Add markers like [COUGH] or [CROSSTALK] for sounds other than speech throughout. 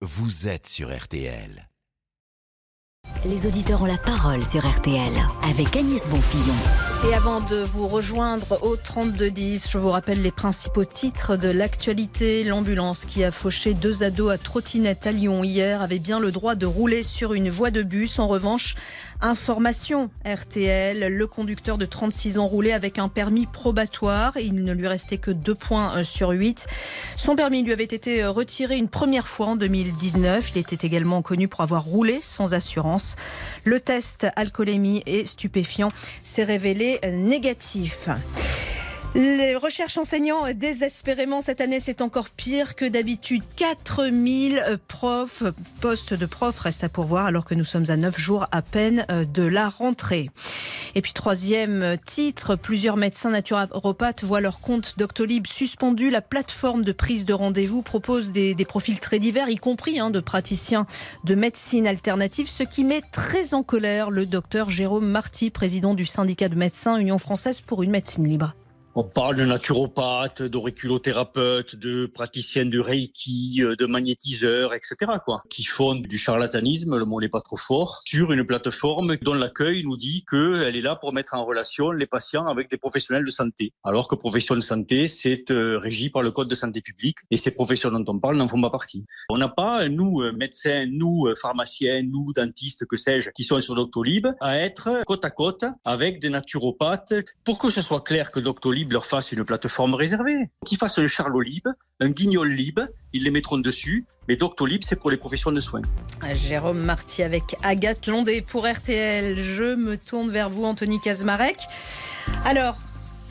vous êtes sur RTL. Les auditeurs ont la parole sur RTL avec Agnès Bonfillon. Et avant de vous rejoindre au 3210, je vous rappelle les principaux titres de l'actualité. L'ambulance qui a fauché deux ados à trottinette à Lyon hier avait bien le droit de rouler sur une voie de bus. En revanche, information RTL, le conducteur de 36 ans roulait avec un permis probatoire. Il ne lui restait que deux points euh, sur 8. Son permis lui avait été euh, retiré une première fois en 2019. Il était également connu pour avoir roulé sans assurance. Le test alcoolémie et stupéfiant s'est révélé négatif. Les recherches enseignants désespérément cette année, c'est encore pire que d'habitude. 4000 profs, postes de profs restent à pourvoir alors que nous sommes à 9 jours à peine de la rentrée. Et puis troisième titre, plusieurs médecins naturopathes voient leur compte Doctolib suspendu. La plateforme de prise de rendez-vous propose des, des profils très divers, y compris hein, de praticiens de médecine alternative, ce qui met très en colère le docteur Jérôme Marty, président du syndicat de médecins Union française pour une médecine libre. On parle de naturopathes, d'auriculothérapeutes, de praticiens de Reiki, euh, de magnétiseurs, etc. quoi, qui font du charlatanisme, le mot n'est pas trop fort, sur une plateforme dont l'accueil nous dit qu'elle est là pour mettre en relation les patients avec des professionnels de santé. Alors que profession de santé, c'est euh, régi par le code de santé publique et ces professions dont on parle n'en font pas partie. On n'a pas, nous, euh, médecins, nous, pharmaciens, nous, dentistes, que sais-je, qui sont sur Doctolib, à être côte à côte avec des naturopathes pour que ce soit clair que Doctolib leur fasse une plateforme réservée. Qu'ils fassent un Charlot Lib, un Guignol Lib, ils les mettront dessus. Mais Doctolib, c'est pour les professions de soins. Jérôme Marty avec Agathe Londé pour RTL. Je me tourne vers vous, Anthony Kazmarek. Alors,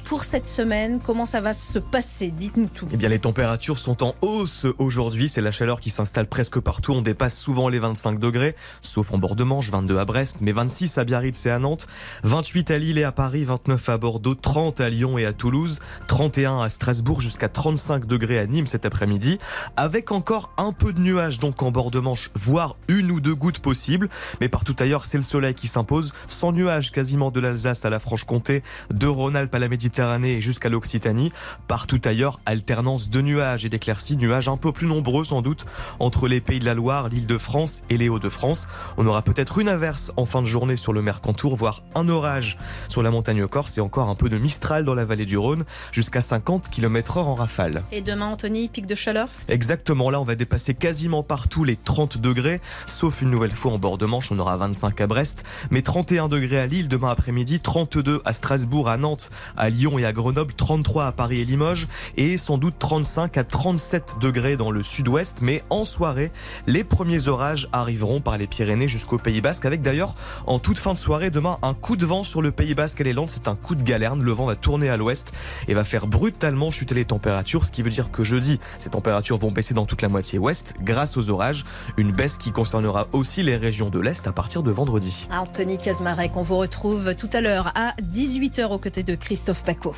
pour cette semaine. Comment ça va se passer? Dites-nous tout. Eh bien, les températures sont en hausse aujourd'hui. C'est la chaleur qui s'installe presque partout. On dépasse souvent les 25 degrés, sauf en bord de Manche, 22 à Brest, mais 26 à Biarritz et à Nantes, 28 à Lille et à Paris, 29 à Bordeaux, 30 à Lyon et à Toulouse, 31 à Strasbourg, jusqu'à 35 degrés à Nîmes cet après-midi, avec encore un peu de nuages donc en bord de Manche, voire une ou deux gouttes possibles. Mais partout ailleurs, c'est le soleil qui s'impose, sans nuages quasiment de l'Alsace à la Franche-Comté, de Rhône-Alpes à la Méditerranée Méditerranée jusqu'à l'Occitanie. Partout ailleurs, alternance de nuages et d'éclaircies, nuages un peu plus nombreux sans doute entre les pays de la Loire, l'île de France et les Hauts-de-France. On aura peut-être une averse en fin de journée sur le Mercantour, voire un orage sur la montagne corse et encore un peu de Mistral dans la vallée du Rhône, jusqu'à 50 km/h en rafale. Et demain, Anthony, pic de chaleur? Exactement, là on va dépasser quasiment partout les 30 degrés, sauf une nouvelle fois en bord de Manche, on aura 25 à Brest, mais 31 degrés à Lille demain après-midi, 32 à Strasbourg, à Nantes, à Lyon et à Grenoble, 33 à Paris et Limoges et sans doute 35 à 37 degrés dans le sud-ouest. Mais en soirée, les premiers orages arriveront par les Pyrénées jusqu'au Pays Basque avec d'ailleurs en toute fin de soirée demain un coup de vent sur le Pays Basque et les Landes. C'est un coup de galerne. Le vent va tourner à l'ouest et va faire brutalement chuter les températures, ce qui veut dire que jeudi, ces températures vont baisser dans toute la moitié ouest grâce aux orages. Une baisse qui concernera aussi les régions de l'Est à partir de vendredi. Anthony Kazmarek, on vous retrouve tout à l'heure à 18h aux côtés de Christophe Paco.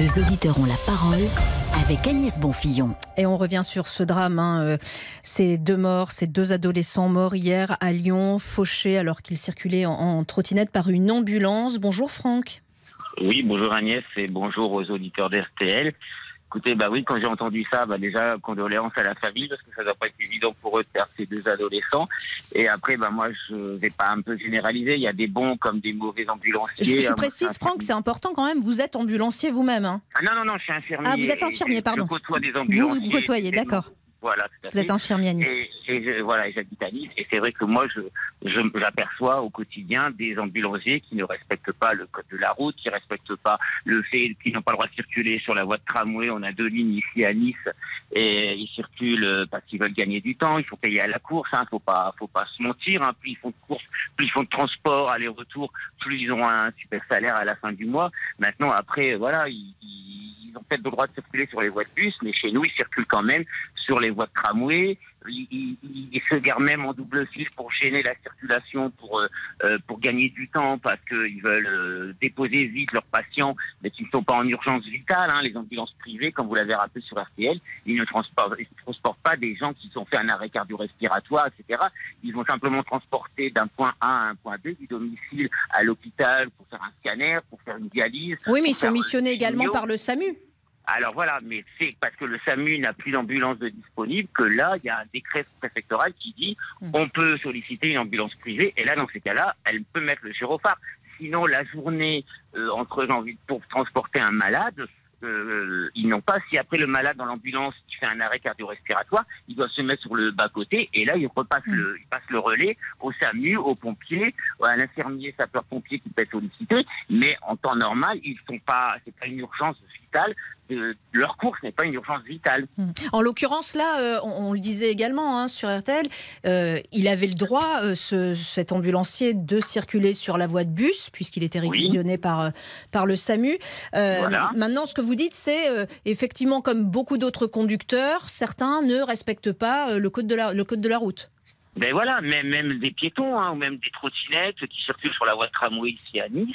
Les auditeurs ont la parole avec Agnès Bonfillon. Et on revient sur ce drame. Hein, euh, ces deux morts, ces deux adolescents morts hier à Lyon, fauchés alors qu'ils circulaient en, en trottinette par une ambulance. Bonjour Franck. Oui, bonjour Agnès et bonjour aux auditeurs d'RTL. Écoutez, bah oui, quand j'ai entendu ça, bah déjà condoléances à la famille parce que ça doit pas être évident pour eux de perdre ces deux adolescents. Et après, bah moi, je vais pas un peu généraliser. Il y a des bons comme des mauvais ambulanciers. Je, je précise, Franck, c'est important quand même. Vous êtes ambulancier vous-même. Hein ah non, non, non, je suis infirmier. Ah, vous êtes infirmier, pardon. Je côtoie des ambulanciers. Vous, vous côtoyez, d'accord. Voilà, tout à Vous êtes infirmier à Nice. Et, et je, voilà, j'habite à Nice. Et c'est vrai que moi, je, je j'aperçois au quotidien des ambulanciers qui ne respectent pas le code de la route, qui respectent pas le fait qu'ils n'ont pas le droit de circuler sur la voie de tramway. On a deux lignes ici à Nice et ils circulent parce qu'ils veulent gagner du temps. Il faut payer à la course. Hein, faut pas, faut pas se mentir. Hein. Plus ils font de course, plus ils font de transport, aller-retour, plus ils ont un super salaire à la fin du mois. Maintenant, après, voilà, ils, ils ont peut-être le droit de circuler sur les voies de bus, mais chez nous, ils circulent quand même sur les voies de tramway. Ils, se garent même en double fil pour gêner la circulation, pour euh, euh, pour gagner du temps, parce qu'ils veulent euh, déposer vite leurs patients, mais qui ne sont pas en urgence vitale. Hein. Les ambulances privées, comme vous l'avez rappelé sur RTL, ils ne transportent, ils transportent pas des gens qui ont fait un arrêt cardio-respiratoire, etc. Ils vont simplement transporter d'un point A à un point B, du domicile à l'hôpital pour faire un scanner, pour faire une dialyse. Oui, mais ils sont missionnés également par le SAMU. Alors voilà, mais c'est parce que le SAMU n'a plus d'ambulance de disponible que là, il y a un décret préfectoral qui dit Mm. on peut solliciter une ambulance privée. Et là, dans ces cas-là, elle peut mettre le gyrophare. Sinon, la journée euh, entre envie pour transporter un malade, euh, ils n'ont pas. Si après le malade dans l'ambulance qui fait un arrêt cardio-respiratoire, il doit se mettre sur le bas côté et là, il repasse Mm. le, il passe le relais au SAMU, aux pompiers, à l'infirmier sapeur-pompier qui peut être sollicité. Mais en temps normal, ils sont pas. C'est pas une urgence vitale. De, leur course n'est pas une urgence vitale. En l'occurrence, là, euh, on, on le disait également hein, sur RTL, euh, il avait le droit, euh, ce- cet ambulancier, de circuler sur la voie de bus, puisqu'il était Oui. réquisitionné par, euh, par le SAMU. Euh, Voilà. Maintenant, ce que vous dites, c'est euh, effectivement, comme beaucoup d'autres conducteurs, certains ne respectent pas euh, le, code de la, le code de la route. Ben voilà, même, même des piétons hein, ou même des trottinettes qui circulent sur la voie de tramway ici à Nice,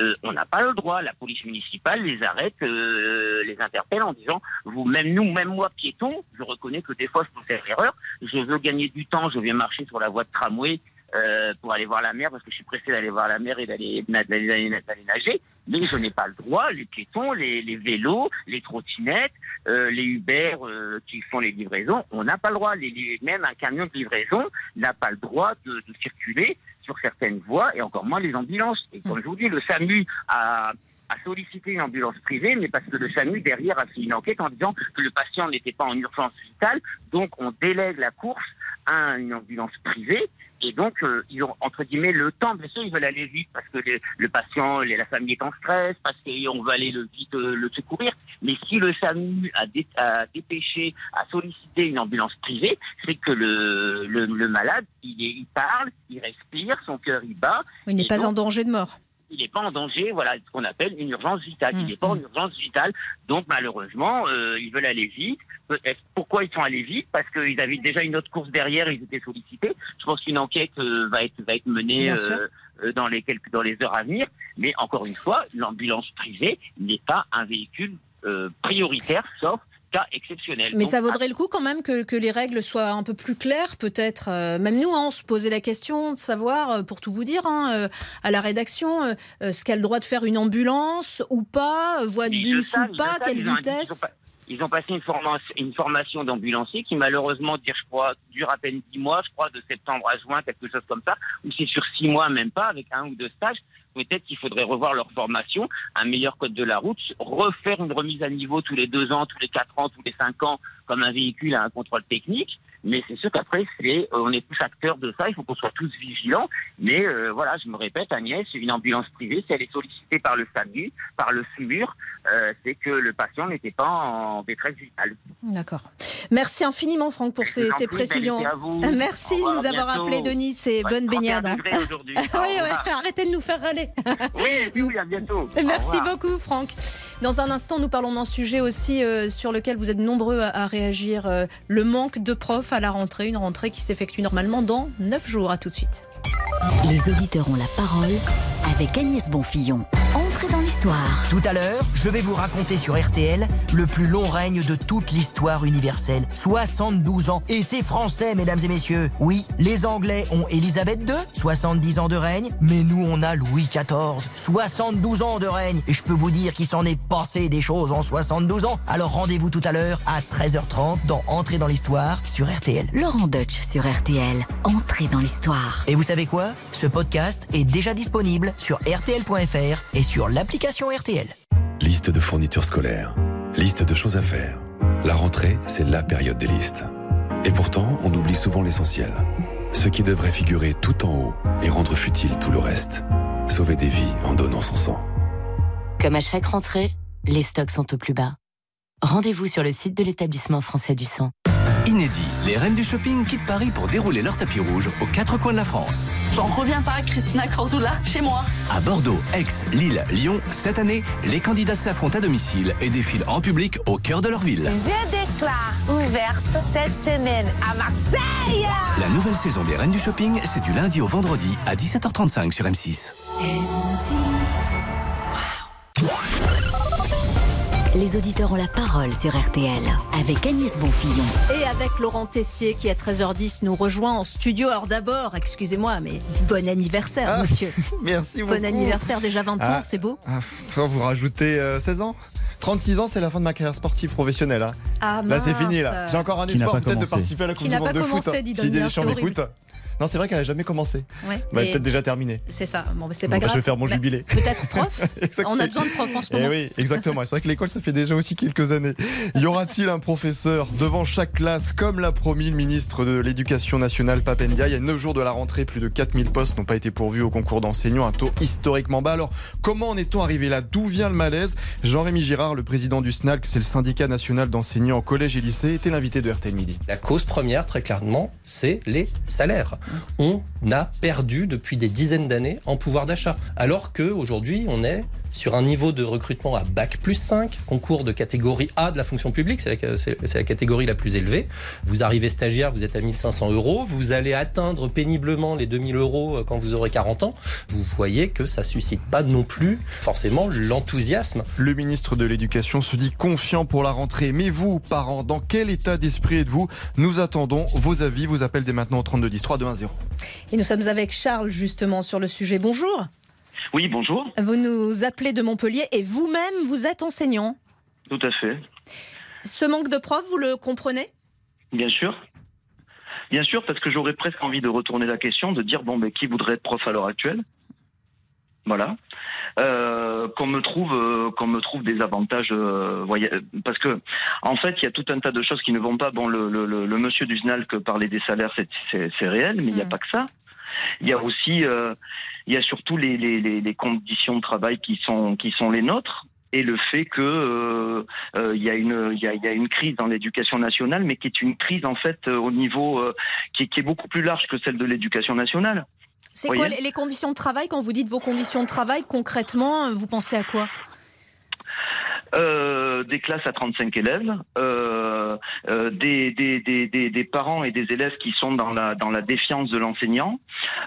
euh, on n'a pas le droit. La police municipale les arrête, euh, les interpelle en disant vous, même nous, même moi piéton, je reconnais que des fois je peux faire l'erreur. Je veux gagner du temps, je vais marcher sur la voie de tramway euh, pour aller voir la mer parce que je suis pressé d'aller voir la mer et d'aller nager. Mais je n'ai pas le droit. Les piétons, les, les vélos, les trottinettes, euh, les Uber euh, qui font les livraisons, on n'a pas le droit. Les- même un camion de livraison n'a pas le droit de, de circuler sur certaines voies et encore moins les ambulances. Et comme je vous dis, le SAMU a, a sollicité une ambulance privée, mais parce que le SAMU derrière a fait une enquête en disant que le patient n'était pas en urgence vitale, donc on délègue la course à une ambulance privée. Et donc, euh, ils ont, entre guillemets, le temps, bien sûr, ils veulent aller vite parce que le, le patient, la famille est en stress, parce qu'on veut aller le, vite euh, le secourir. Mais si le SAMU a, dé- a dépêché, a sollicité une ambulance privée, c'est que le, le, le malade, il, est, il parle, il respire, son cœur, il bat, Il n'est pas donc- en danger de mort. Il n'est pas en danger, voilà ce qu'on appelle une urgence vitale. Il n'est pas en urgence vitale, donc malheureusement, euh, ils veulent aller vite. Peut-être- Pourquoi ils sont allés vite? Parce qu'ils avaient déjà une autre course derrière, ils étaient sollicités. Je pense qu'une enquête euh, va être va être menée euh, euh, dans les quelques dans les heures à venir. Mais encore une fois, l'ambulance privée n'est pas un véhicule euh, prioritaire, sauf cas exceptionnel. Mais Donc, ça vaudrait le coup quand même que, que les règles soient un peu plus claires, peut-être. Euh, même nous, hein, on se posait la question de savoir, euh, pour tout vous dire, hein, euh, à la rédaction, euh, ce qu'a le droit de faire une ambulance ou pas, voie de bus ou pas, quelle ils ont un- ils ont vitesse. Ils ont passé une formation, une formation d'ambulancier qui malheureusement dure, je crois, dure à peine 10 mois, je crois, de septembre à juin, quelque chose comme ça, ou c'est sur 6 mois même pas, avec un ou deux stages. Peut-être qu'il faudrait revoir leur formation, un meilleur code de la route, refaire une remise à niveau tous les deux ans, tous les quatre ans, tous les cinq ans, comme un véhicule à un contrôle technique. Mais c'est sûr qu'après, c'est, euh, on est tous acteurs de ça, il faut qu'on soit tous vigilants. Mais euh, voilà, je me répète, Agnès, une ambulance privée, si elle est sollicitée par le SAMU, par le SUMUR, euh, c'est que le patient n'était pas en détresse vitale. D'accord. Merci infiniment, Franck, pour ces, précisions. été à vous. Merci de nous avoir bientôt. appelé, Denis. C'est Ouais, bonne 31 baignade. hein. [LAUGHS] oui, revoir. arrêtez de nous faire râler. Oui, oui, oui, à bientôt. [LAUGHS] Merci beaucoup, Franck. Dans un instant, nous parlons d'un sujet aussi euh, sur lequel vous êtes nombreux à, à réagir le manque de profs à la rentrée, une rentrée qui s'effectue normalement dans 9 jours. À tout de suite. Les auditeurs ont la parole avec Agnès Bonfillon. Tout à l'heure, je vais vous raconter sur RTL le plus long règne de toute l'histoire universelle. 72 ans. Et c'est français, mesdames et messieurs. Oui, les Anglais ont Elisabeth II, 70 ans de règne, mais nous on a Louis XIV, 72 ans de règne. Et je peux vous dire qu'il s'en est passé des choses en 72 ans. Alors rendez-vous tout à l'heure à 13h30 dans Entrer dans l'histoire sur RTL. Laurent Deutsch sur RTL. Entrez dans l'histoire. Et vous savez quoi? Ce podcast est déjà disponible sur rtl.fr et sur l'application RTL. Liste de fournitures scolaires. Liste de choses à faire. La rentrée, c'est la période des listes. Et pourtant, on oublie souvent l'essentiel. Ce qui devrait figurer tout en haut et rendre futile tout le reste. Sauver des vies en donnant son sang. Comme à chaque rentrée, les stocks sont au plus bas. Rendez-vous sur le site de l'établissement français du sang. Inédit, les reines du shopping quittent Paris pour dérouler leur tapis rouge aux quatre coins de la France. J'en reviens pas, Christina Cordula, chez moi. À Bordeaux, Aix, Lille, Lyon, cette année, les candidates s'affrontent à domicile et défilent en public au cœur de leur ville. Je déclare ouverte cette semaine à Marseille. La nouvelle saison des reines du shopping, c'est du lundi au vendredi à 17h35 sur M6. Les auditeurs ont la parole sur RTL avec Agnès Bonfillon. Et avec Laurent Tessier qui à 13h10 nous rejoint en studio. Alors d'abord, excusez-moi, mais bon anniversaire, Ah, monsieur. [LAUGHS] Merci beaucoup. Bon anniversaire, déjà 20 ans, Ah. c'est beau. Ah, vous rajoutez euh, 16 ans 36 ans, c'est la fin de ma carrière sportive professionnelle. hein. Ah, Là, c'est fini. Là, j'ai encore un Qui espoir peut-être de participer à la Qui Coupe n'a du Monde pas de foot. commencé, dit si Damien, des gens c'est m'écoutent. Non, c'est vrai qu'elle n'a jamais commencé. Ouais. Bah, Et peut-être déjà terminé. C'est ça. Bon, mais c'est Bon, pas bah, grave. je vais faire mon Mais jubilé. [LAUGHS] Peut-être prof. [LAUGHS] Exactement. On a besoin de profs en ce Eh moment. oui, exactement. Et C'est vrai que l'école, ça fait déjà aussi quelques années. Y aura-t-il un professeur devant chaque classe, comme l'a promis le ministre de l'Éducation nationale, Papendia Il y a 9 jours de la rentrée, plus de 4000 postes n'ont pas été pourvus au concours d'enseignants, un taux historiquement bas. Alors, comment en est-on arrivé là? D'où vient le malaise? Jean-Rémy Girard, le président du SNALC, c'est le syndicat national d'enseignants en collège et lycée, était l'invité de RTL Midi. La cause première, très clairement, c'est les salaires. On a perdu depuis des dizaines d'années en pouvoir d'achat. Alors qu'aujourd'hui, on est sur un niveau de recrutement à bac plus 5, concours de catégorie A de la fonction publique, c'est la, catégorie la plus élevée. Vous arrivez stagiaire, vous êtes à 1500 euros, vous allez atteindre péniblement les 2000 euros euh, quand vous aurez 40 ans. Vous voyez que ça suscite pas non plus forcément l'enthousiasme. Le ministre de l'Éducation se dit confiant pour la rentrée. Mais vous, parents, dans quel état d'esprit êtes-vous? Nous attendons vos avis. Vous appelez dès maintenant au 3210 3210. Et nous sommes avec Charles justement sur le sujet. Bonjour. Oui, bonjour. Vous nous appelez de Montpellier et vous-même, vous êtes enseignant. Tout à fait. Ce manque de profs, vous le comprenez? Bien sûr. Bien sûr, parce que j'aurais presque envie de retourner la question, de dire bon, ben, qui voudrait être prof à l'heure actuelle? Voilà. Euh, qu'on me trouve, euh, qu'on me trouve des avantages, euh, voyez, parce que en fait, il y a tout un tas de choses qui ne vont pas. Bon, le, le, monsieur du SNALC parlait des salaires, c'est- réel, mais il n'y a pas que ça. Il y a aussi, euh, il y a surtout les, les, les, les conditions de travail qui sont qui sont les nôtres et le fait que euh, euh, il y a une il y a, il y a une crise dans l'éducation nationale, mais qui est une crise en fait au niveau qui, est- qui est beaucoup plus large que celle de l'éducation nationale. C'est quoi les conditions de travail Quand vous dites vos conditions de travail, concrètement, vous pensez à quoi? Euh, des classes à 35 élèves, euh, des, des, des, des, des parents et des élèves qui sont dans la, dans la défiance de l'enseignant,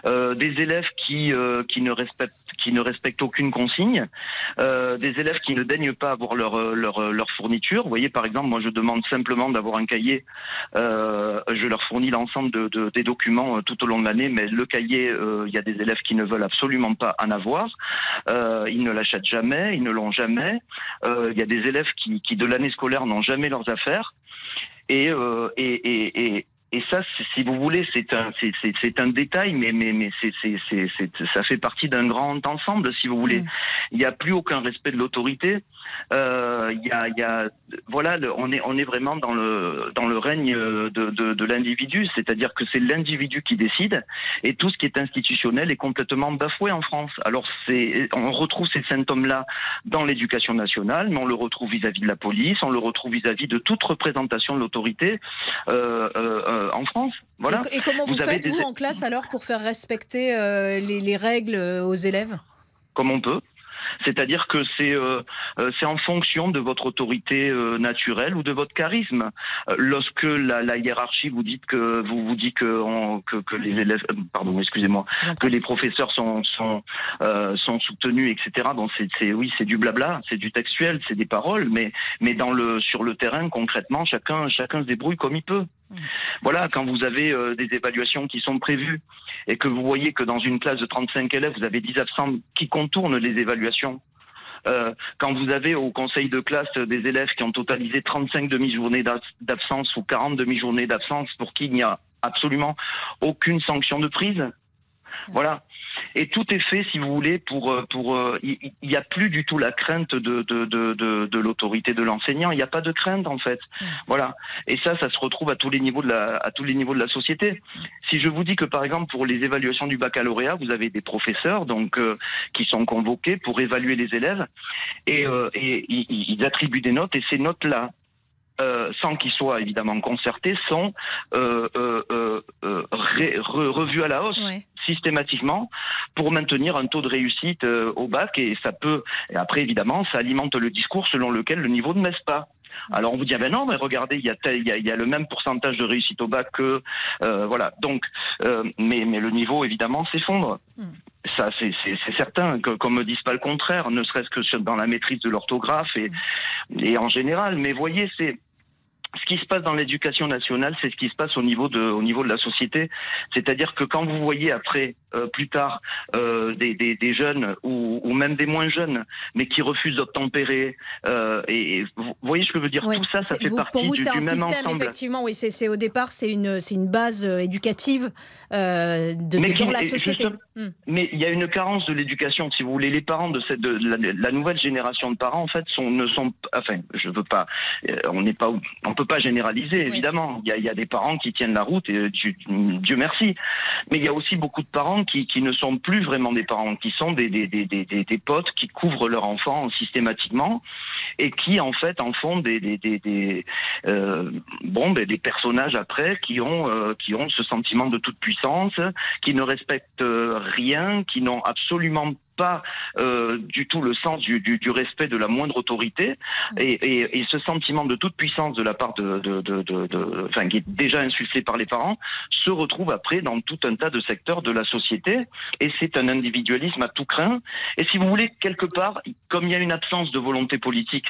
euh, des élèves qui, euh, qui, ne respectent, qui ne respectent aucune consigne, euh, des élèves qui ne daignent pas avoir leur, euh, leur, euh, leur fourniture. Vous voyez, par exemple, moi je demande simplement d'avoir un cahier, euh, je leur fournis l'ensemble de, de- des documents euh, tout au long de l'année, mais le cahier, euh, il y a des élèves qui ne veulent absolument pas en avoir, euh, ils ne l'achètent jamais, ils ne l'ont jamais. Euh, Il y a des élèves qui, qui de l'année scolaire n'ont jamais leurs affaires. Et, euh, et, et, et, ça, si vous voulez, c'est un, c'est, un détail, mais, mais, mais c'est, c'est, ça fait partie d'un grand ensemble, si vous voulez. Il n'y a plus aucun respect de l'autorité. Euh, Il y a, il y a, voilà, le- on est, on est vraiment dans le, dans le règne de, de, de l'individu, c'est-à-dire que c'est l'individu qui décide, et tout ce qui est institutionnel est complètement bafoué en France. Alors, c'est, on retrouve ces symptômes-là dans l'éducation nationale, mais on le retrouve vis-à-vis de la police, on le retrouve vis-à-vis de toute représentation de l'autorité euh, euh, euh, en France. Voilà. Et, et comment vous, avez faites, des- vous, en classe, alors, pour faire respecter euh, les, les règles euh, aux élèves? Comme on peut. C'est-à-dire que c'est euh, c'est en fonction de votre autorité euh, naturelle ou de votre charisme. Euh, lorsque la, la hiérarchie vous dit que vous vous dit que, on- que, que les élèves, pardon, excusez-moi, que les professeurs sont sont sont soutenus, etc. Bon, c'est- oui, c'est du blabla, c'est du textuel, c'est des paroles, mais mais dans le sur le terrain concrètement, chacun chacun se débrouille comme il peut. Voilà, quand vous avez euh, des évaluations qui sont prévues et que vous voyez que dans une classe de 35 élèves, vous avez 10 absents qui contournent les évaluations. Euh, quand vous avez au conseil de classe des élèves qui ont totalisé 35 demi-journées d'ab- d'absence ou 40 demi-journées d'absence pour qui il n'y a absolument aucune sanction de prise. Voilà. Et tout est fait, si vous voulez, pour euh, pour. euh, Il n'y a plus du tout la crainte de de de de, l'autorité de l'enseignant. Il n'y a pas de crainte en fait. Voilà. Et ça, ça se retrouve à tous les niveaux de la à tous les niveaux de la société. Si je vous dis que par exemple pour les évaluations du baccalauréat, vous avez des professeurs donc euh, qui sont convoqués pour évaluer les élèves et, euh, et ils, ils attribuent des notes et ces notes là. Euh, sans qu'ils soient évidemment concertés, sont euh, euh, euh, euh, ré- re- revus à la hausse systématiquement pour maintenir un taux de réussite au bac et ça peut et après évidemment ça alimente le discours selon lequel le niveau ne baisse pas. Alors on vous dit ah ben non mais regardez il y a tel- il y a, il y a le même pourcentage de réussite au bac que euh, voilà donc euh, mais mais le niveau évidemment s'effondre. Ça, c'est certain, qu'on me dise pas le contraire, ne serait-ce que dans la maîtrise de l'orthographe et, et en général. Mais voyez, c'est ce qui se passe dans l'éducation nationale, c'est ce qui se passe au niveau de, au niveau de la société. C'est-à-dire que quand vous voyez après, euh, plus tard, euh, des, des, des, jeunes ou, ou, même des moins jeunes, mais qui refusent d'obtempérer, euh, et, et, vous voyez ce que je veux dire? Tout ça, ça fait vous, partie pour vous, du, un même système, ensemble. effectivement. Oui, c'est au départ, c'est une, c'est une base euh, éducative euh, de, mais de, dans la société. justement- Hmm. Mais il y a une carence de l'éducation, si vous voulez. Les parents de cette, de la, la nouvelle génération de parents, en fait, sont, ne sont, enfin, je veux pas, euh, on n'est pas, on peut pas généraliser, évidemment. Il y, a, il y a des parents qui tiennent la route, et Dieu, Dieu merci. Mais il y a aussi beaucoup de parents qui, qui ne sont plus vraiment des parents, qui sont des, des, des, des, des- potes qui couvrent leur enfant systématiquement et qui, en fait, en font des, des, des, des, euh, bon, des personnages après qui ont, euh, qui ont ce sentiment de toute puissance, qui ne respectent euh, rien, qui n'ont absolument pas euh, du tout le sens du, du, du respect de la moindre autorité. Et, et, et ce sentiment de toute puissance de la part de, de, de, de, de- enfin qui est déjà insulté par les parents se retrouve après dans tout un tas de secteurs de la société. Et c'est un individualisme à tout craint. Et si vous voulez quelque part comme il y a une absence de volonté politique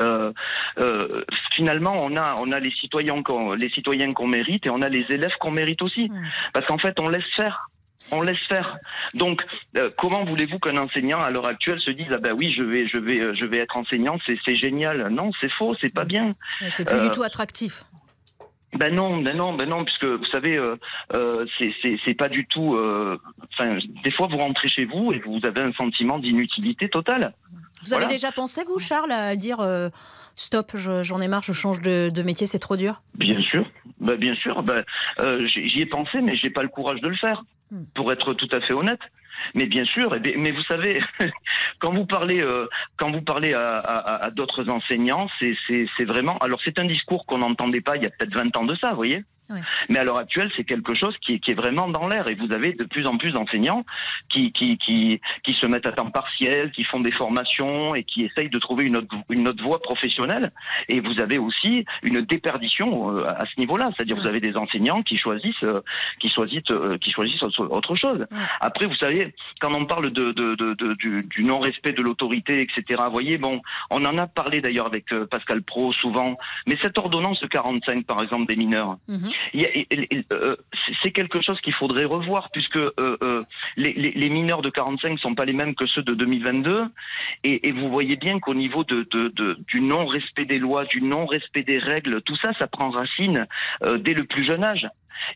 euh, euh, finalement, on a, on a les citoyens qu'on, les citoyens qu'on mérite et on a les élèves qu'on mérite aussi. Parce qu'en fait, on laisse faire. On laisse faire. Donc, euh, comment voulez-vous qu'un enseignant à l'heure actuelle se dise ah ben oui, je vais, je vais, euh, je vais être enseignant, c'est, génial. Non, c'est faux, c'est pas bien. C'est plus Euh, du tout attractif. Ben non, ben non, ben non, puisque vous savez, euh, euh, c'est- pas du tout. euh, Enfin, des fois, vous rentrez chez vous et vous avez un sentiment d'inutilité totale. Vous avez déjà pensé, vous, Charles, à dire euh, stop, je- j'en ai marre, je change de, de métier, c'est trop dur? Bien sûr, ben, bien sûr. Ben, euh, j'y j'y ai pensé, mais j'ai pas le courage de le faire, Hmm. pour être tout à fait honnête. Mais bien sûr, mais vous savez, [LAUGHS] quand vous parlez, euh, quand vous parlez à, à- d'autres enseignants, c'est- vraiment. Alors c'est un discours qu'on n'entendait pas il y a peut-être 20 ans de ça, voyez. Ouais. Mais à l'heure actuelle, c'est quelque chose qui est, qui est vraiment dans l'air. Et vous avez de plus en plus d'enseignants qui, qui, qui, qui se mettent à temps partiel, qui font des formations et qui essayent de trouver une autre, une autre voie professionnelle. Et vous avez aussi une déperdition euh, à ce niveau-là. C'est-à-dire vous avez des enseignants qui choisissent, euh, qui choisissent, euh, qui choisissent autre- chose. Après, vous savez, quand on parle de, de, de, de- du, du non-respect de l'autorité, etc. Vous voyez, bon, on en a parlé d'ailleurs avec Pascal Pro souvent. Mais cette ordonnance de 45, par exemple, des mineurs, il euh, c'est- quelque chose qu'il faudrait revoir puisque euh, euh, les, les- les mineurs de 45 sont pas les mêmes que ceux de 2022 et, et vous voyez bien qu'au niveau du non-respect des lois, du non-respect des règles, tout ça, ça prend racine dès le plus jeune âge.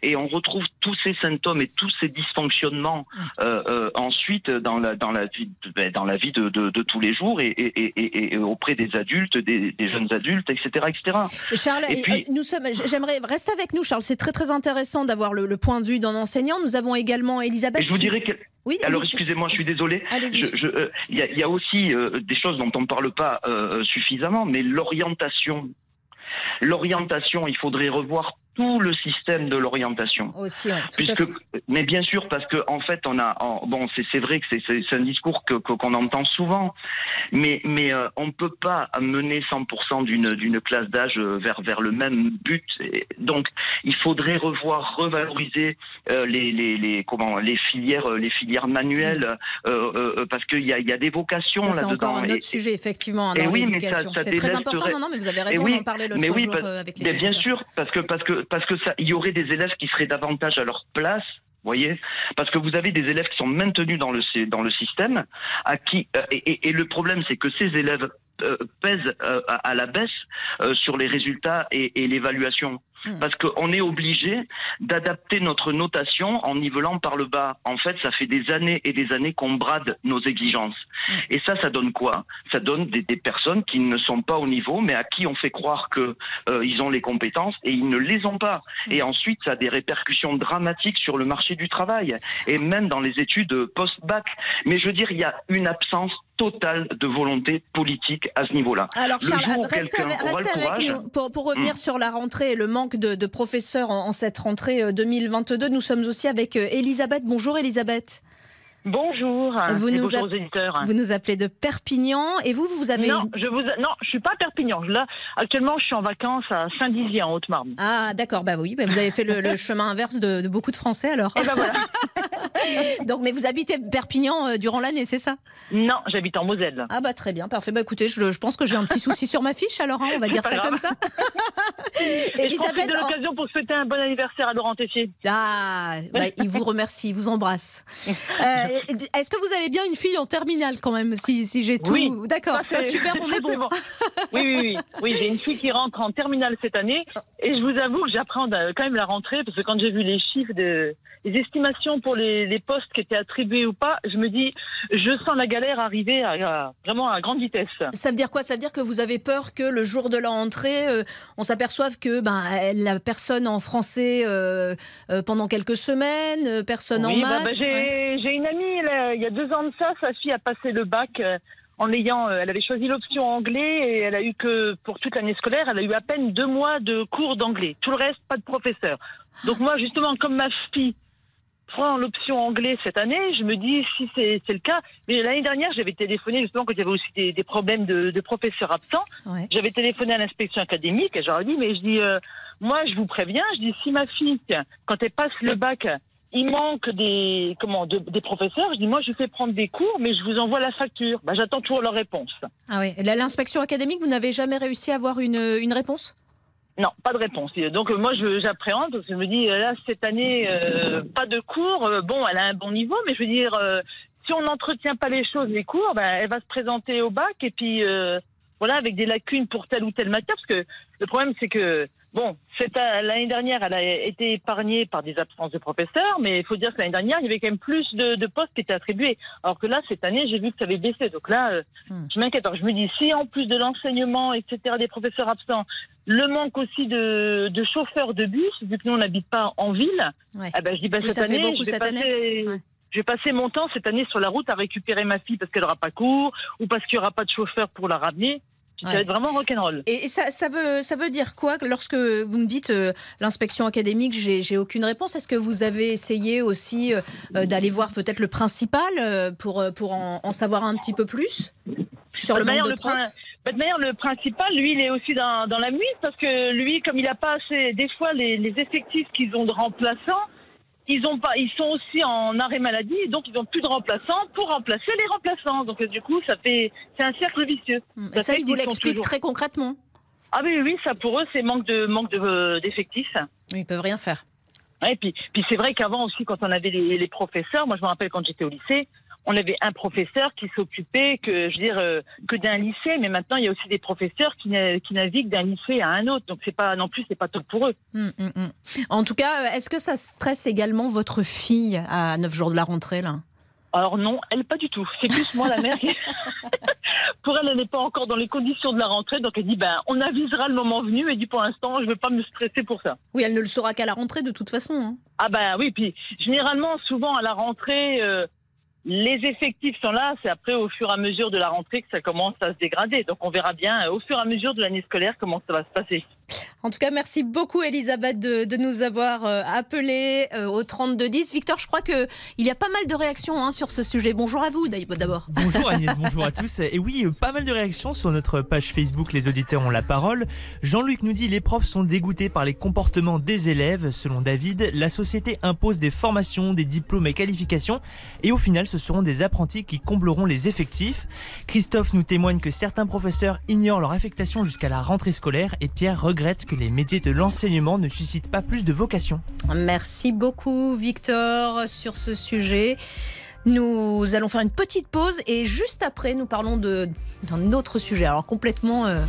Et on retrouve tous ces symptômes et tous ces dysfonctionnements euh, euh, ensuite dans la dans la vie de- ben, dans la vie de, de, de tous les jours et, et, et, et- et auprès des adultes, des, des jeunes adultes, etc., etc. Charles, euh, puis- nous sommes. J'aimerais reste avec nous, Charles. C'est très très intéressant d'avoir le, le point de vue d'un enseignant. Nous avons également Elisabeth. Et je vous dirais que. Oui, Alors, excusez-moi, je suis désolé. Euh, Il y, a, il y a aussi euh, des choses dont on ne parle pas euh, suffisamment, mais l'orientation. L'orientation, il faudrait revoir tout le système de l'orientation. Aussi, ouais, Puisque, fait. mais bien sûr, parce que en fait, on a, bon, c'est c'est vrai que c'est- c'est c'est un discours que qu'on entend souvent, mais mais euh, on peut pas mener 100% d'une d'une classe d'âge euh, vers vers le même but. Et donc, il faudrait revoir, revaloriser euh, les les les comment les filières euh, les filières manuelles euh, euh, parce qu'il y a il y a des vocations Ça, c'est là-dedans. encore un autre Et- sujet, effectivement, hein, et dans oui, mais l'éducation. ça- ça C'est très important. Non, non, mais vous avez raison, oui, on en parlait l'autre oui, jour parce- avec les mais bien sûr, parce que parce que parce que il y aurait des élèves qui seraient davantage à leur place. Voyez, parce que vous avez des élèves qui sont maintenus dans le système, à qui euh, et, le problème c'est que ces élèves euh, pèsent euh, à, la baisse sur les résultats et l'évaluation. Parce qu'on est obligé d'adapter notre notation en nivelant par le bas. En fait, ça fait des années et des années qu'on brade nos exigences. Et ça, ça donne quoi? Ça donne des, des personnes qui ne sont pas au niveau, mais à qui on fait croire que euh, ils ont les compétences et ils ne les ont pas. Et ensuite, ça a des répercussions dramatiques sur le marché du travail et même dans les études post-bac. Mais je veux dire, il y a une absence totale de volonté politique à ce niveau-là. Alors Le Charles, restez, avec, restez nous pour, pour revenir Mm. sur la rentrée et le manque de, de professeurs en, en cette rentrée euh, 2022. Nous sommes aussi avec euh, Elisabeth. Bonjour Elisabeth. Bonjour. Vous nous, bonjour aux éditeurs. vous nous appelez de Perpignan et vous, vous avez non, une- je vous non, je suis pas à Perpignan. Là, actuellement, je suis en vacances à Saint-Dizier en Haute-Marne. Ah d'accord, bah oui, bah vous avez fait le, le [LAUGHS] chemin inverse de, de beaucoup de Français alors. Et ben voilà. [LAUGHS] [LAUGHS] Donc, mais vous habitez Perpignan euh, durant l'année, c'est ça? Non, j'habite en Moselle. Ah bah très bien, parfait. Bah écoutez, je, je pense que j'ai un petit souci sur ma fiche, alors hein, on va dire ça grave. comme ça. [LAUGHS] Et je Elisabeth, de l'occasion pour souhaiter un bon anniversaire à Laurent Tessier. Ah, bah, il vous remercie, il vous embrasse. [LAUGHS] Euh, Est-ce que vous avez bien une fille en terminale quand même, si, si j'ai tout Oui. D'accord, ça c'est- super, on ça, est bon. Oui, oui, oui. Oui, j'ai une fille qui rentre en terminale cette année. Et je vous avoue que j'apprends quand même la rentrée, parce que quand j'ai vu les chiffres, de, les estimations pour les, les postes qui étaient attribués ou pas, je me dis, je sens la galère arriver à, à- vraiment à grande vitesse. Ça veut dire quoi? Ça veut dire que vous avez peur que le jour de la rentrée, euh, on s'aperçoive que ben, la personne en français euh, euh, pendant quelques semaines, personne en Oui, bah, maths. bah, j'ai ouais. une amie, il y a deux ans de ça, sa fille a passé le bac en ayant, elle avait choisi l'option anglais et elle a eu que, pour toute l'année scolaire, elle a eu à peine deux mois de cours d'anglais. Tout le reste, pas de professeur. Donc moi, justement, comme ma fille prend l'option anglais cette année, je me dis si c'est le cas. Mais l'année dernière, j'avais téléphoné justement quand il y avait aussi des, des problèmes de, de professeurs absents. Ouais. J'avais téléphoné à l'inspection académique et j'aurais dit, mais je dis, euh, moi, je vous préviens, je dis, si ma fille, quand elle passe le bac, il manque des, comment, de- des professeurs, je dis, moi, je fais prendre des cours, mais je vous envoie la facture. Bah, J'attends toujours leur réponse. Ah. La- L'inspection académique, vous n'avez jamais réussi à avoir une, une réponse? Non, pas de réponse. Donc euh, moi, j'appréhende parce que je me dis, euh, là, cette année, euh, pas de cours. Bon, elle a un bon niveau, mais je veux dire, si on n'entretient pas les choses, les cours, ben, elle va se présenter au bac et puis, euh, voilà, avec des lacunes pour telle ou telle matière. Parce que le problème, c'est que, bon, a- l'année dernière, elle a été épargnée par des absences de professeurs, mais il faut dire que l'année dernière, il y avait quand même plus de, de postes qui étaient attribués. Alors que là, cette année, j'ai vu que ça avait baissé. Donc là, euh, je m'inquiète. Alors je me dis, si en plus de l'enseignement, etc., des professeurs absents, le manque aussi de, de chauffeurs de bus, vu que nous, on n'habite pas en ville, Ouais. eh ben, je dis, ben, Oui, cette année, je vais cette passer... année. Ouais. Je vais passer mon temps cette année sur la route à récupérer ma fille parce qu'elle n'aura pas cours ou parce qu'il n'y aura pas de chauffeur pour la ramener. Ça Ouais. va être vraiment rock'n'roll. Et ça, ça, veut, ça veut dire quoi que lorsque vous me dites euh, l'inspection académique, j'ai aucune réponse Est-ce que vous avez essayé aussi euh, euh, d'aller voir peut-être le principal euh, pour, pour en, en savoir un petit peu plus sur Bah, le de profs bah, le principal, lui, il est aussi dans, dans la muite parce que lui, comme il n'a pas assez, des fois, les, les effectifs qu'ils ont de remplaçants, ils ont pas, ils sont aussi en arrêt maladie, et donc ils n'ont plus de remplaçants pour remplacer les remplaçants. Donc euh, du coup, ça fait, c'est un cercle vicieux. Et ça, fait il vous qu'ils sont l'explique toujours- très concrètement Ah oui, oui, ça pour eux, c'est manque de manque de, euh, d'effectifs. Ils peuvent rien faire. Ouais, et puis, puis c'est vrai qu'avant aussi, quand on avait les, les professeurs, moi je me rappelle quand j'étais au lycée, on avait un professeur qui s'occupait que, je veux dire, euh, que d'un lycée, mais maintenant il y a aussi des professeurs qui, na- qui naviguent d'un lycée à un autre. Donc c'est pas non plus, c'est pas top pour eux. Hum, hum, hum. En tout cas, est-ce que ça stresse également votre fille à 9 jours de la rentrée là? Alors non, elle pas du tout. C'est plus moi la mère. qui- [LAUGHS] pour elle, elle n'est pas encore dans les conditions de la rentrée, donc elle dit ben on avisera le moment venu. Et dit pour l'instant, je veux pas me stresser pour ça. Oui, elle ne le saura qu'à la rentrée de toute façon. hein. Ah ben oui, puis généralement, souvent à la rentrée, euh, les effectifs sont là. C'est après, au fur et à mesure de la rentrée, que ça commence à se dégrader. Donc on verra bien, euh, au fur et à mesure de l'année scolaire, comment ça va se passer. En tout cas, merci beaucoup Elisabeth de, de nous avoir euh, appelé euh, au 3210. Victor, je crois que il y a pas mal de réactions hein, sur ce sujet. Bonjour à vous d'abord. Bonjour Agnès, [LAUGHS] bonjour à tous. Et oui, euh, pas mal de réactions sur notre page Facebook Les auditeurs ont la parole. Jean-Luc nous dit les profs sont dégoûtés par les comportements des élèves. Selon David, la société impose des formations, des diplômes et qualifications et au final ce seront des apprentis qui combleront les effectifs. Christophe nous témoigne que certains professeurs ignorent leur affectation jusqu'à la rentrée scolaire et Pierre regrette que les métiers de l'enseignement ne suscitent pas plus de vocation. Merci beaucoup Victor sur ce sujet. Nous allons faire une petite pause et juste après nous parlons de d'un autre sujet, alors complètement euh,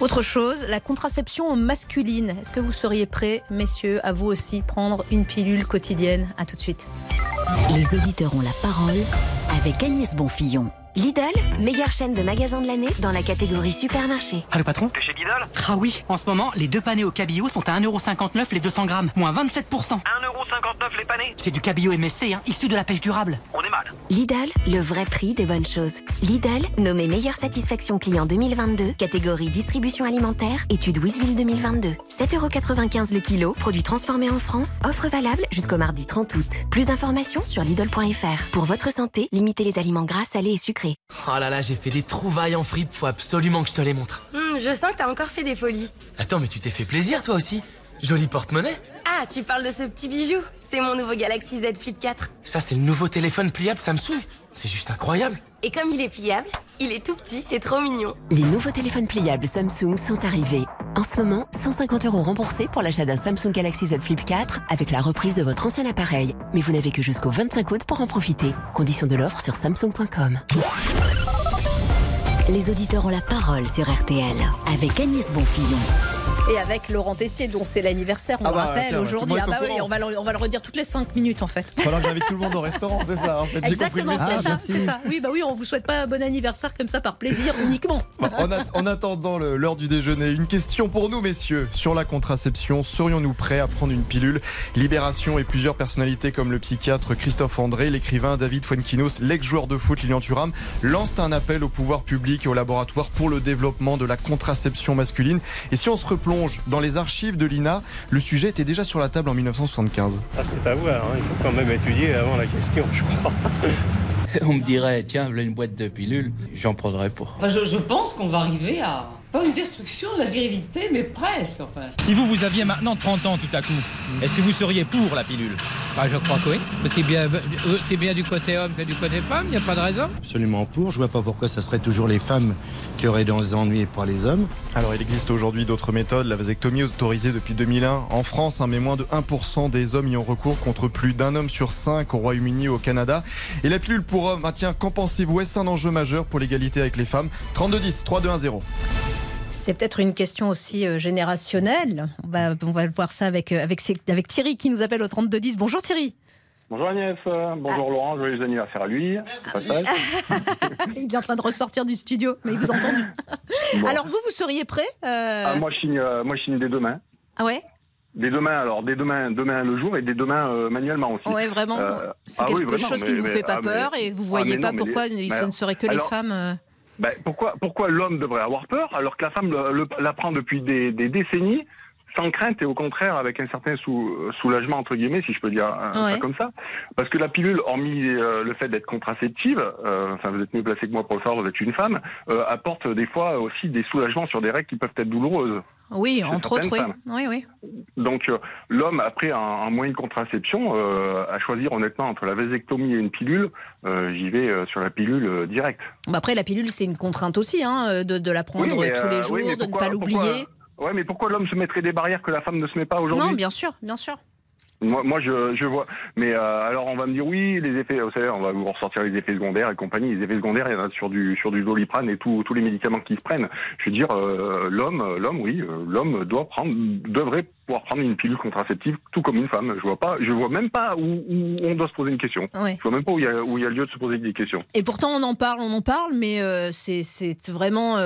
autre chose, la contraception masculine. Est-ce que vous seriez prêts, messieurs, à vous aussi prendre une pilule quotidienne? À tout de suite. Les auditeurs ont la parole avec Agnès Bonfillon. Lidl, meilleure chaîne de magasins de l'année dans la catégorie supermarché. Ah le patron T'es chez Lidl Ah oui, en ce moment, les deux panés au cabillaud sont à 1,59€ les 200 grammes, moins 27%. 1,59€ les panés C'est du cabillaud MSC, hein, issu de la pêche durable. On est mal. Lidl, le vrai prix des bonnes choses. Lidl, nommé meilleure satisfaction client 2022, catégorie distribution alimentaire, étude Wissville 2022. 7,95€ le kilo, produit transformé en France, offre valable jusqu'au mardi 30 août. Plus d'informations sur Lidl.fr. Pour votre santé, limitez les aliments gras, salés et sucrés. Oh là là, j'ai fait des trouvailles en fripe, faut absolument que je te les montre. Hmm, je sens que t'as encore fait des folies. Attends, mais tu t'es fait plaisir toi aussi Joli porte-monnaie Ah, tu parles de ce petit bijou C'est mon nouveau Galaxy Z Flip 4. Ça, c'est le nouveau téléphone pliable Samsung. C'est juste incroyable. Et comme il est pliable, il est tout petit et trop mignon. Les nouveaux téléphones pliables Samsung sont arrivés. En ce moment, 150 euros remboursés pour l'achat d'un Samsung Galaxy Z Flip 4 avec la reprise de votre ancien appareil. Mais vous n'avez que jusqu'au 25 août pour en profiter. Conditions de l'offre sur samsung.com. Les auditeurs ont la parole sur RTL avec Agnès Bonfillon. Et avec Laurent Tessier, dont c'est l'anniversaire, on Ah le bah, rappelle aujourd'hui. Ah est bah au oui, courant. on va, le, on va le redire toutes les 5 minutes en fait. Que j'invite tout le monde au restaurant, c'est ça en fait. Exactement, c'est ça, c'est ça. Oui, bah oui, on vous souhaite pas un bon anniversaire comme ça par plaisir [LAUGHS] uniquement. En, a- en attendant l'heure du déjeuner, une question pour nous, messieurs. Sur la contraception, serions-nous prêts à prendre une pilule? Libération et plusieurs personnalités comme le psychiatre Christophe André, l'écrivain David Fuenquinos, l'ex-joueur de foot Lilian Thuram lancent un appel au pouvoir public et aux laboratoires pour le développement de la contraception masculine. Et si on se replonge dans les archives de l'INA, le sujet était déjà sur la table en 1975. Ça, c'est à voir. hein. Il faut quand même étudier avant la question, je crois. [LAUGHS] On me dirait, tiens, voilà une boîte de pilules, j'en prendrais pas. Enfin, je, je pense qu'on va arriver à pas une destruction de la virilité, mais presque enfin. Si vous, vous aviez maintenant 30 ans tout à coup, est-ce que vous seriez pour la pilule? Bah, je crois que oui. C'est bien, c'est bien du côté homme que du côté femme, il n'y a pas de raison. Absolument pour. Je vois pas pourquoi ça serait toujours les femmes qui auraient des ennuis et pas les hommes. Alors il existe aujourd'hui d'autres méthodes. La vasectomie autorisée depuis 2001 en France, hein, mais moins de 1% des hommes y ont recours contre plus d'un homme sur 5 au Royaume-Uni et au Canada. Et la pilule pour hommes, ah tiens, qu'en pensez-vous? Est-ce un enjeu majeur pour l'égalité avec les femmes? 3210, 3210. C'est peut-être une question aussi euh, générationnelle. On va, on va voir ça avec, euh, avec, avec Thierry qui nous appelle au 3210. Bonjour Thierry. Bonjour Agnès, bonjour Laurent, joyeux anniversaire à lui. passage. [LAUGHS] Il est en train de ressortir du studio, mais il vous a entendu. Bon. Alors vous, vous seriez prêt euh, Ah, moi, je signe, euh, moi, je signe dès demain. Ah ouais? Dès demain, alors dès demain, demain le jour et dès demain euh, manuellement aussi. Ouais, vraiment. C'est ah quelque oui, vraiment, chose qui ne vous fait pas ah, mais- peur et vous ah, voyez pas non, pourquoi ce ne serait que les femmes. Ben, pourquoi pourquoi l'homme devrait avoir peur alors que la femme le- le- la prend depuis des, des décennies sans crainte et au contraire avec un certain sou- soulagement entre guillemets si je peux dire euh, ça comme ça? Parce que la pilule hormis euh, le fait d'être contraceptive euh, enfin vous êtes mieux placé que moi pour le savoir vous êtes une femme euh, apporte des fois aussi des soulagements sur des règles qui peuvent être douloureuses Oui, entre autres, oui. Oui, oui. donc euh, l'homme, après un, un moyen de contraception, euh, à choisir honnêtement entre la vasectomie et une pilule, euh, j'y vais euh, sur la pilule euh, directe. Bah après, la pilule, c'est une contrainte aussi, hein, de, de la prendre Oui, mais, tous les jours, oui, de ne pas l'oublier. Ouais, mais pourquoi l'homme se mettrait des barrières que la femme ne se met pas aujourd'hui? Non, bien sûr, bien sûr. Moi, moi je, je vois. Mais euh, alors, on va me dire oui, les effets. Vous savez, on va vous ressortir les effets secondaires et compagnie. Les effets secondaires, il y en a sur du sur du doliprane et tous tous les médicaments qui se prennent. Je veux dire, euh, l'homme, l'homme, oui, euh, l'homme doit prendre, devrait pouvoir prendre une pilule contraceptive, tout comme une femme. Je vois pas, je vois même pas où, où on doit se poser une question. Ouais. Je vois même pas où il y a où il y a lieu de se poser des questions. Et pourtant, on en parle, on en parle, mais euh, c'est c'est vraiment.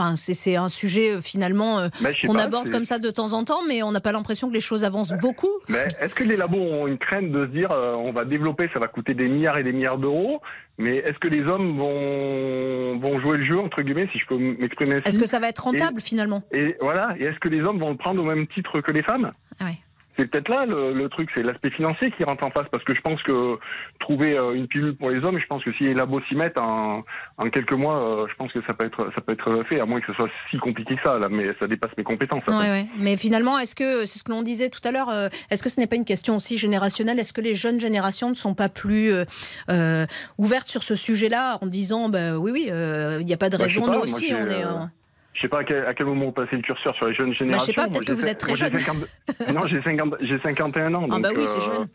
Enfin, c'est un sujet euh, finalement euh, qu'on aborde comme ça de temps en temps, mais on n'a pas l'impression que les choses avancent beaucoup. Mais est-ce que les labos ont une crainte de se dire euh, on va développer, ça va coûter des milliards et des milliards d'euros, mais est-ce que les hommes vont, vont jouer le jeu, entre guillemets, si je peux m'exprimer ainsi? Est-ce que ça va être rentable finalement? Et voilà, et est-ce que les hommes vont le prendre au même titre que les femmes? Ah ouais. C'est peut-être là le, le truc, c'est l'aspect financier qui rentre en face, parce que je pense que trouver euh, une pilule pour les hommes, je pense que si les labos s'y mettent en, en quelques mois, euh, je pense que ça peut être ça peut être fait, à moins que ce soit si compliqué que ça, là, mais ça dépasse mes compétences. ça. Ouais, ouais. Mais finalement, est-ce que, c'est ce que l'on disait tout à l'heure, euh, est-ce que ce n'est pas une question aussi générationnelle? Est-ce que les jeunes générations ne sont pas plus euh, ouvertes sur ce sujet-là en disant, bah, oui, oui, euh, il n'y a pas de Bah, raison, pas, nous aussi, on est. euh, Je sais pas à quel, à quel moment vous passez le curseur sur les jeunes Bah, je générations. sais pas, peut-être que vous êtes très jeune. 50 non, j'ai 50 j'ai 51 ans. Ah bah oui, c'est euh, jeune.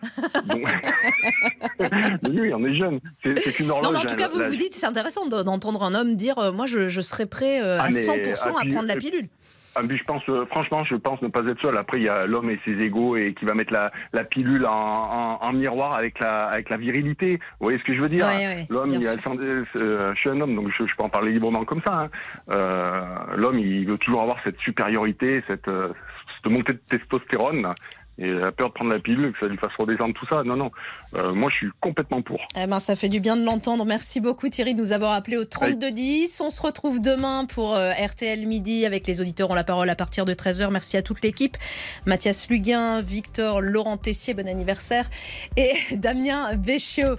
[LAUGHS] mais [LAUGHS] oui, on est jeune. C'est c'est une horloge. Non, mais en tout hein, cas, vous la- vous dites, c'est intéressant de- d'entendre un homme dire, euh, moi, je, je serais prêt euh, Ah, à mais 100% à appui- prendre la pilule. Ah, mais je pense, euh, franchement, je pense ne pas être seul. Après, il y a l'homme et ses égaux et qui va mettre la, la pilule en, en, en miroir avec la, avec la virilité. Vous voyez ce que je veux dire? Ouais, ouais, L'homme, il a sens- euh, je suis un homme, donc je, je peux en parler librement comme ça. hein. Euh, l'homme, il veut toujours avoir cette supériorité, cette, euh, cette montée de testostérone. Et la peur de prendre la pilule, que ça lui fasse redescendre tout ça. Non, non. Euh, moi, je suis complètement pour. Eh ben, ça fait du bien de l'entendre. Merci beaucoup Thierry de nous avoir appelé au 3210. On se retrouve demain pour euh, RTL Midi avec les auditeurs ont la parole à partir de 13h. Merci à toute l'équipe. Mathias Luguin, Victor, Laurent Tessier, bon anniversaire. Et [LAUGHS] Damien Béchiot.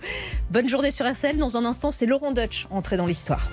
Bonne journée sur RTL. Dans un instant, c'est Laurent Dutch entré dans l'histoire.